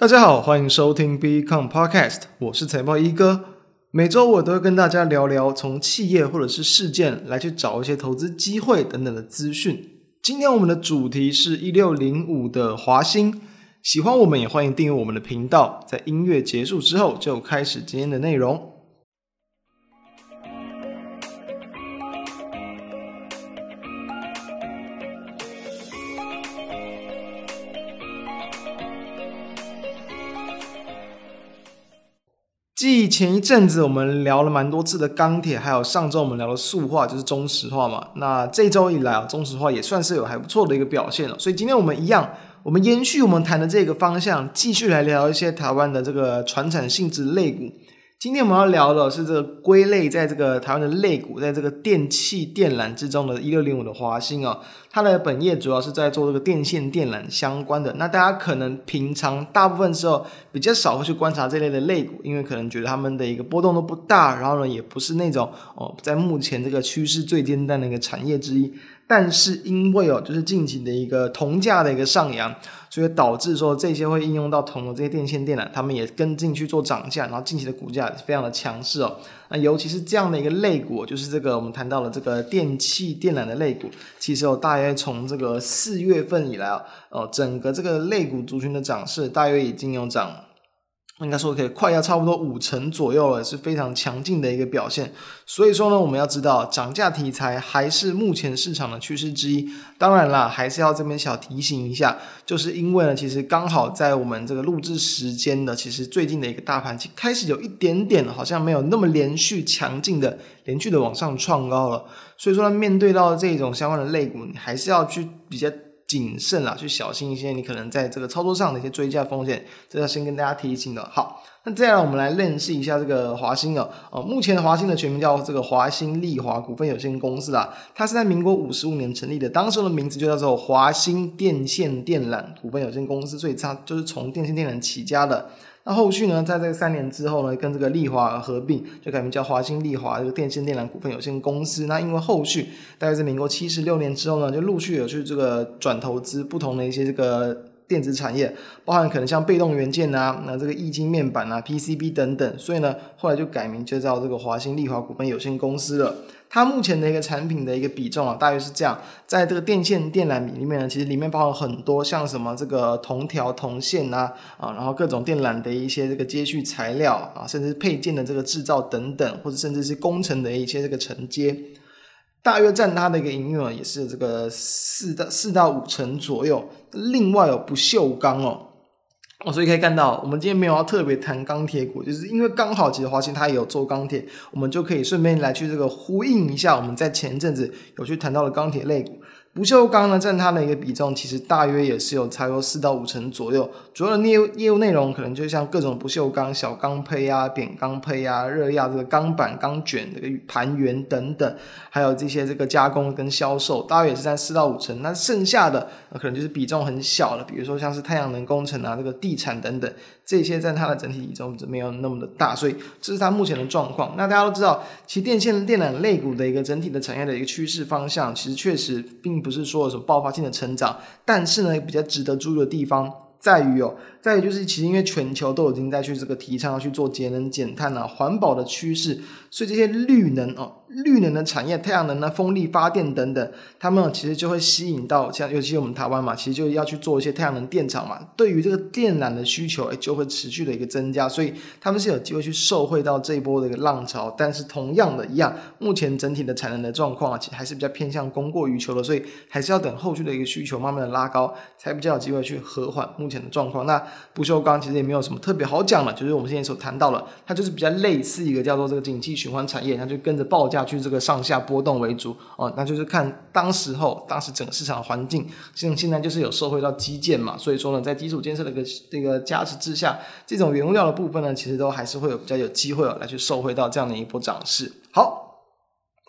大家好，欢迎收听 Become Podcast，我是财报一哥。每周我都会跟大家聊聊从企业或者是事件来去找一些投资机会等等的资讯。今天我们的主题是一六零五的华兴。喜欢我们也欢迎订阅我们的频道。在音乐结束之后，就开始今天的内容。继前一阵子我们聊了蛮多次的钢铁，还有上周我们聊的塑化，就是中石化嘛。那这周以来啊，中石化也算是有还不错的一个表现了。所以今天我们一样，我们延续我们谈的这个方向，继续来聊一些台湾的这个传产性质类股。今天我们要聊的是这个归类在这个台湾的类股，在这个电器电缆之中的一六零五的华兴啊，它的本业主要是在做这个电线电缆相关的。那大家可能平常大部分时候比较少会去观察这类的类股，因为可能觉得他们的一个波动都不大，然后呢也不是那种哦，在目前这个趋势最尖端的一个产业之一。但是因为哦，就是近期的一个铜价的一个上扬，所以导致说这些会应用到铜的这些电线电缆，他们也跟进去做涨价，然后近期的股价非常的强势哦。那尤其是这样的一个类股，就是这个我们谈到了这个电器电缆的类股，其实哦，大约从这个四月份以来哦，哦，整个这个类股族群的涨势大约已经有涨。应该说可以快要差不多五成左右了，是非常强劲的一个表现。所以说呢，我们要知道涨价题材还是目前市场的趋势之一。当然啦，还是要这边小提醒一下，就是因为呢，其实刚好在我们这个录制时间的，其实最近的一个大盘其开始有一点点好像没有那么连续强劲的连续的往上创高了。所以说呢，面对到这种相关的类股，你还是要去比较。谨慎啦，去小心一些，你可能在这个操作上的一些追加风险，这要先跟大家提醒的。好，那接下来我们来认识一下这个华兴哦。哦，目前的华兴的全名叫这个华兴利华股份有限公司啦，它是在民国五十五年成立的，当时的名字就叫做华兴电线电缆股份有限公司，所以它就是从电线电缆起家的。那后续呢，在这个三年之后呢，跟这个利华合并，就改名叫华兴利华这个电线电缆股份有限公司。那因为后续大概在民国七十六年之后呢，就陆续有去这个转投资不同的一些这个电子产业，包含可能像被动元件啊，那这个液晶面板啊、PCB 等等。所以呢，后来就改名就叫这个华兴丽华股份有限公司了。它目前的一个产品的一个比重啊，大约是这样，在这个电线电缆里面呢，其实里面包含很多像什么这个铜条、铜线啊，啊，然后各种电缆的一些这个接续材料啊，甚至配件的这个制造等等，或者甚至是工程的一些这个承接，大约占它的一个营运额，也是这个四到四到五成左右。另外有不锈钢哦。哦，所以可以看到，我们今天没有要特别谈钢铁股，就是因为刚好其实华兴它也有做钢铁，我们就可以顺便来去这个呼应一下我们在前一阵子有去谈到的钢铁类股。不锈钢呢，占它的一个比重，其实大约也是有差不多四到五成左右。主要的业务业务内容可能就像各种不锈钢、小钢胚啊、扁钢胚啊、热轧这个钢板、钢卷这个盘圆等等，还有这些这个加工跟销售，大约也是在四到五成。那剩下的可能就是比重很小的，比如说像是太阳能工程啊、这个地产等等，这些占它的整体比重就没有那么的大。所以这是它目前的状况。那大家都知道，其实电线电缆类股的一个整体的产业的一个趋势方向，其实确实并。不不是说有什么爆发性的成长，但是呢，比较值得注意的地方在于哦，在于就是其实因为全球都已经在去这个提倡要去做节能减碳了、环保的趋势，所以这些绿能哦。绿能的产业，太阳能呢、风力发电等等，他们其实就会吸引到像，尤其我们台湾嘛，其实就要去做一些太阳能电厂嘛。对于这个电缆的需求，诶，就会持续的一个增加，所以他们是有机会去受惠到这一波的一个浪潮。但是同样的一样，目前整体的产能的状况啊，其实还是比较偏向供过于求的，所以还是要等后续的一个需求慢慢的拉高，才比较有机会去和缓目前的状况。那不锈钢其实也没有什么特别好讲的，就是我们现在所谈到的，它就是比较类似一个叫做这个景气循环产业，它就跟着报价。去这个上下波动为主哦，那就是看当时候当时整个市场环境，像现在就是有受惠到基建嘛，所以说呢，在基础建设的一个这个加持之下，这种原物料的部分呢，其实都还是会有比较有机会，来去受惠到这样的一波涨势。好。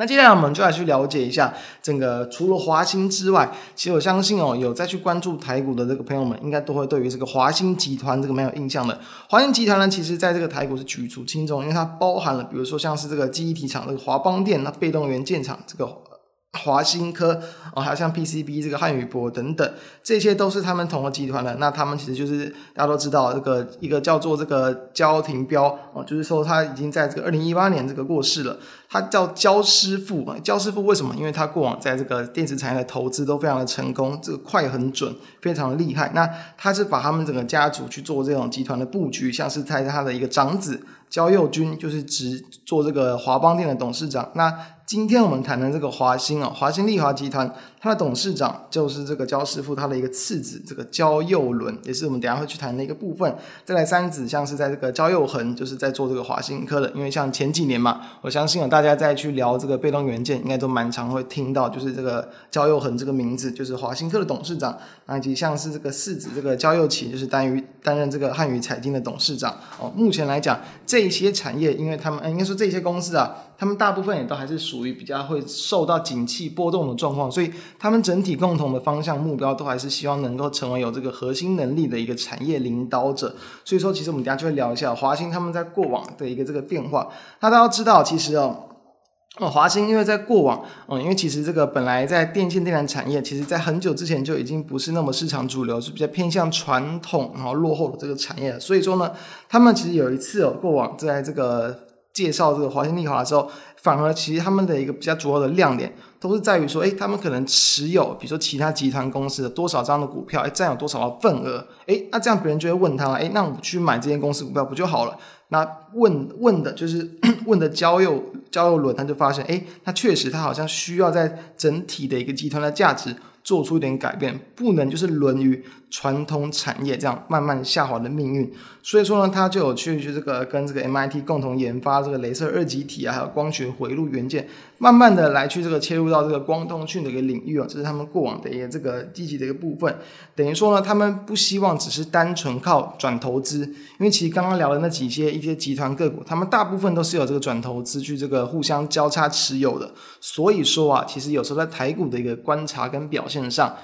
那接下来我们就来去了解一下整个除了华兴之外，其实我相信哦，有再去关注台股的这个朋友们，应该都会对于这个华兴集团这个蛮有印象的。华兴集团呢，其实在这个台股是举足轻重，因为它包含了比如说像是这个记忆体厂这个华邦电，那被动元件厂这个华新科哦，还有像 PCB 这个汉语博等等，这些都是他们同个集团的。那他们其实就是大家都知道，这个一个叫做这个焦廷彪哦，就是说他已经在这个二零一八年这个过世了。他叫焦师傅，焦师傅为什么？因为他过往在这个电子产业的投资都非常的成功，这个快很准，非常的厉害。那他是把他们整个家族去做这种集团的布局，像是在他的一个长子焦佑钧，就是直做这个华邦店的董事长。那今天我们谈的这个华兴啊，华兴丽华集团，它的董事长就是这个焦师傅，他的一个次子，这个焦佑伦，也是我们等下会去谈的一个部分。再来三子，像是在这个焦佑恒，就是在做这个华新科的。因为像前几年嘛，我相信啊，大家再去聊这个被动元件，应该都蛮常会听到，就是这个焦佑恒这个名字，就是华新科的董事长。以及像是这个四子，这个焦佑启，就是担于担任这个汉语财经的董事长。哦，目前来讲，这这些产业，因为他们应该说这些公司啊。他们大部分也都还是属于比较会受到景气波动的状况，所以他们整体共同的方向目标都还是希望能够成为有这个核心能力的一个产业领导者。所以说，其实我们等下就会聊一下华兴他们在过往的一个这个变化。那大家要知道，其实哦，哦，华兴因为在过往，嗯，因为其实这个本来在电线电缆产业，其实在很久之前就已经不是那么市场主流，是比较偏向传统然后落后的这个产业。所以说呢，他们其实有一次哦，过往在这个。介绍这个华兴丽华的时候，反而其实他们的一个比较主要的亮点，都是在于说，诶，他们可能持有，比如说其他集团公司的多少张的股票，诶，占有多少的份额，诶，那这样别人就会问他了，诶，那我去买这间公司股票不就好了？那问问的就是 问的交友交流轮，他就发现，哎，他确实他好像需要在整体的一个集团的价值。做出一点改变，不能就是沦于传统产业这样慢慢下滑的命运。所以说呢，他就有去去这个跟这个 MIT 共同研发这个镭射二极体啊，还有光学回路元件，慢慢的来去这个切入到这个光通讯的一个领域啊，这是他们过往的一个这个积极的一个部分。等于说呢，他们不希望只是单纯靠转投资，因为其实刚刚聊的那几些一些集团个股，他们大部分都是有这个转投资去这个互相交叉持有的。所以说啊，其实有时候在台股的一个观察跟表线上，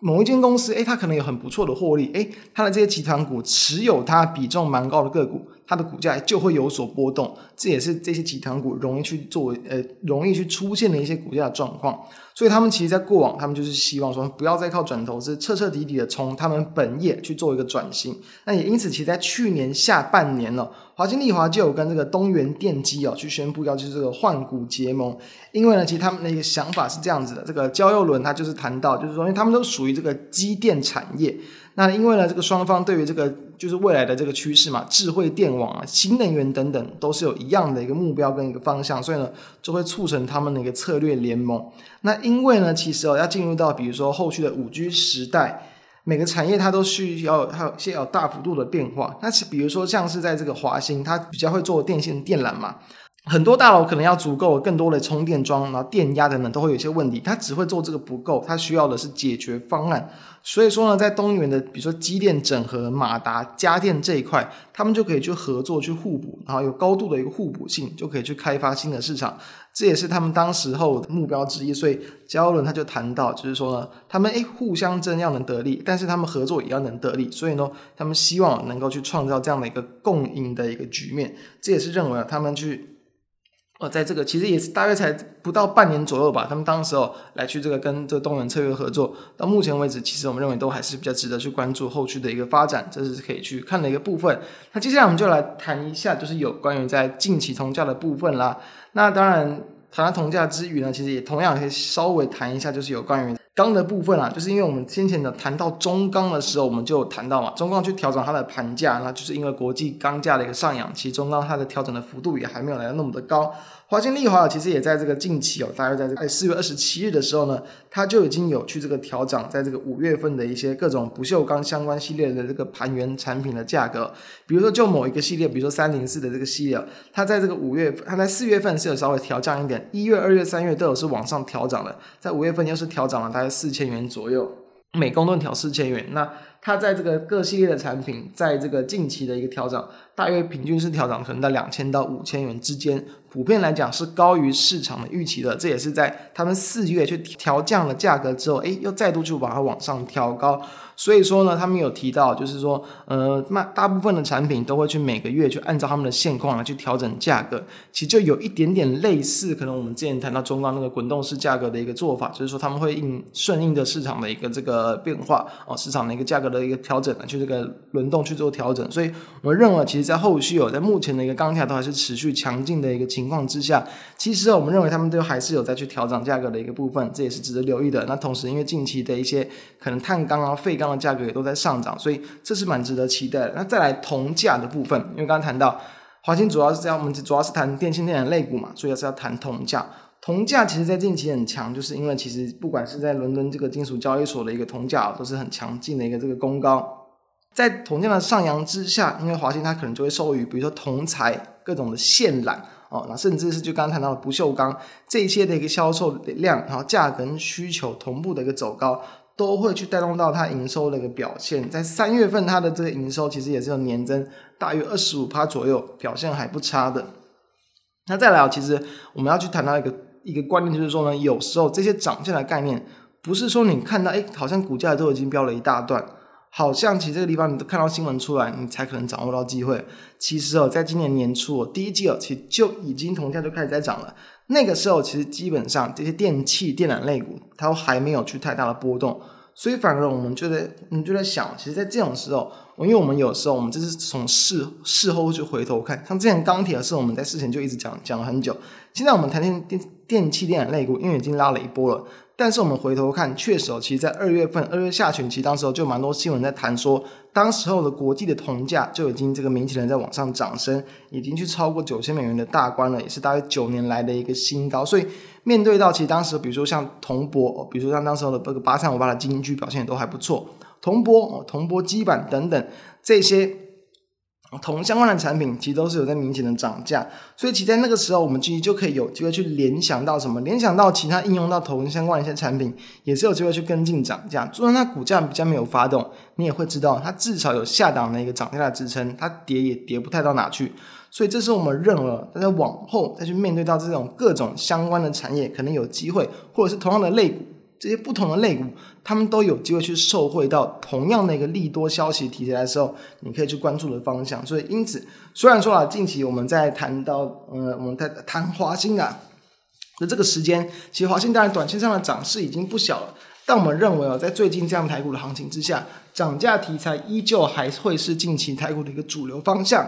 某一间公司，诶，它可能有很不错的获利，诶，它的这些集团股持有它比重蛮高的个股，它的股价就会有所波动，这也是这些集团股容易去做，呃，容易去出现的一些股价状况。所以他们其实，在过往，他们就是希望说，不要再靠转投资，彻彻底底的从他们本业去做一个转型。那也因此，其实，在去年下半年呢，华新丽华就有跟这个东元电机哦，去宣布要就是这个换股结盟。因为呢，其实他们的一个想法是这样子的，这个焦佑伦他就是谈到，就是说，因为他们都属于这个机电产业。那因为呢，这个双方对于这个就是未来的这个趋势嘛，智慧电网啊、新能源等等，都是有一样的一个目标跟一个方向，所以呢，就会促成他们的一个策略联盟。那因为呢，其实哦，要进入到比如说后续的五 G 时代，每个产业它都需要还有些有大幅度的变化。那是比如说像是在这个华新，它比较会做电线电缆嘛。很多大楼可能要足够更多的充电桩，然后电压等等都会有一些问题，它只会做这个不够，它需要的是解决方案。所以说呢，在东元的比如说机电整合、马达、家电这一块，他们就可以去合作、去互补，然后有高度的一个互补性，就可以去开发新的市场。这也是他们当时候的目标之一。所以焦伦他就谈到，就是说呢，他们诶互相争要能得利，但是他们合作也要能得利。所以呢，他们希望能够去创造这样的一个共赢的一个局面。这也是认为他们去。在这个其实也是大约才不到半年左右吧，他们当时候来去这个跟这个东元策略合作，到目前为止，其实我们认为都还是比较值得去关注后续的一个发展，这是可以去看的一个部分。那接下来我们就来谈一下，就是有关于在近期铜价的部分啦。那当然谈到铜价之余呢，其实也同样可以稍微谈一下，就是有关于。钢的部分啊，就是因为我们先前的谈到中钢的时候，我们就有谈到嘛，中钢去调整它的盘价，那就是因为国际钢价的一个上扬，其实中钢它的调整的幅度也还没有来到那么的高。华新丽华其实也在这个近期哦，大约在这个四月二十七日的时候呢，它就已经有去这个调涨，在这个五月份的一些各种不锈钢相关系列的这个盘源产品的价格，比如说就某一个系列，比如说三零四的这个系列，它在这个五月，它在四月份是有稍微调降一点，一月、二月、三月都有是往上调涨的，在五月份又是调涨了大概四千元左右，每公吨调四千元，那。它在这个各系列的产品，在这个近期的一个调整，大约平均是调整可能在两千到五千元之间，普遍来讲是高于市场的预期的。这也是在他们四月去调降了价格之后，诶，又再度去把它往上调高。所以说呢，他们有提到，就是说，呃，卖大部分的产品都会去每个月去按照他们的现况来去调整价格，其实就有一点点类似，可能我们之前谈到中钢那个滚动式价格的一个做法，就是说他们会应顺应的市场的一个这个变化哦，市场的一个价格的一个调整来去这个轮动去做调整。所以我们认为，其实，在后续有、哦、在目前的一个钢铁都还是持续强劲的一个情况之下，其实、哦、我们认为他们都还是有在去调整价格的一个部分，这也是值得留意的。那同时，因为近期的一些可能碳钢啊、废钢的价格也都在上涨，所以这是蛮值得期待的。那再来铜价的部分，因为刚刚谈到华兴主要是这样，我们主要是谈电信电缆类股嘛，所以还是要谈铜价。铜价其实在近期很强，就是因为其实不管是在伦敦这个金属交易所的一个铜价都是很强劲的一个这个攻高。在铜价的上扬之下，因为华兴它可能就会受益，比如说铜材各种的线缆哦，那甚至是就刚刚谈到的不锈钢这些的一个销售量，然后价格跟需求同步的一个走高。都会去带动到它营收的一个表现，在三月份它的这个营收其实也是有年增大约二十五趴左右，表现还不差的。那再来啊，其实我们要去谈到一个一个观念，就是说呢，有时候这些涨价的概念，不是说你看到哎，好像股价都已经飙了一大段，好像其实这个地方你都看到新闻出来，你才可能掌握到机会。其实哦，在今年年初哦，第一季哦，其实就已经铜价就开始在涨了。那个时候其实基本上这些电器电缆类股它都还没有去太大的波动，所以反而我们就在我们就在想，其实，在这种时候，因为我们有时候我们这是从事事后去回头看，像之前钢铁的时候，我们在事前就一直讲讲了很久。现在我们谈电电电器电缆类股，因为已经拉了一波了。但是我们回头看，确实哦，其实，在二月份、二月下旬，其实当时候就蛮多新闻在谈说，当时候的国际的铜价就已经这个明显的在往上涨升，已经去超过九千美元的大关了，也是大概九年来的一个新高。所以面对到其实当时，比如说像铜箔，比如说像当时候的这个八三五八的金居表现也都还不错，铜箔，铜箔基板等等这些。同相关的产品其实都是有在明显的涨价，所以其实在那个时候，我们其实就可以有机会去联想到什么？联想到其他应用到同相关的一些产品，也是有机会去跟进涨价。就算它股价比较没有发动，你也会知道它至少有下档的一个涨价的支撑，它跌也跌不太到哪去。所以这是我们认为，大家往后再去面对到这种各种相关的产业，可能有机会，或者是同样的类股。这些不同的类股，他们都有机会去受惠到同样的一个利多消息提起来的时候，你可以去关注的方向。所以，因此，虽然说啊，近期我们在谈到，呃，我们在谈华兴啊那这个时间，其实华兴当然短线上的涨势已经不小了，但我们认为啊，在最近这样台股的行情之下，涨价题材依旧还会是近期台股的一个主流方向。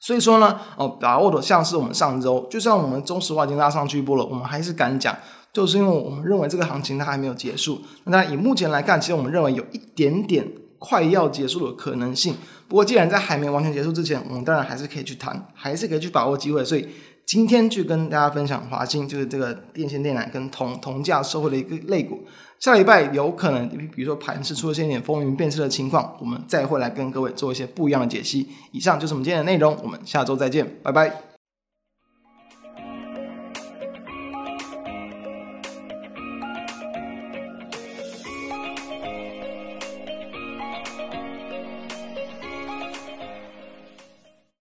所以说呢，哦，把握的像是我们上周，就算我们中石化已经拉上去一波了，我们还是敢讲。就是因为我们认为这个行情它还没有结束，那以目前来看，其实我们认为有一点点快要结束的可能性。不过既然在还没完全结束之前，我们当然还是可以去谈，还是可以去把握机会。所以今天去跟大家分享华兴，就是这个电线电缆跟铜铜价收回的一个类股。下礼拜有可能，比如说盘势出了些点风云变色的情况，我们再会来跟各位做一些不一样的解析。以上就是我们今天的内容，我们下周再见，拜拜。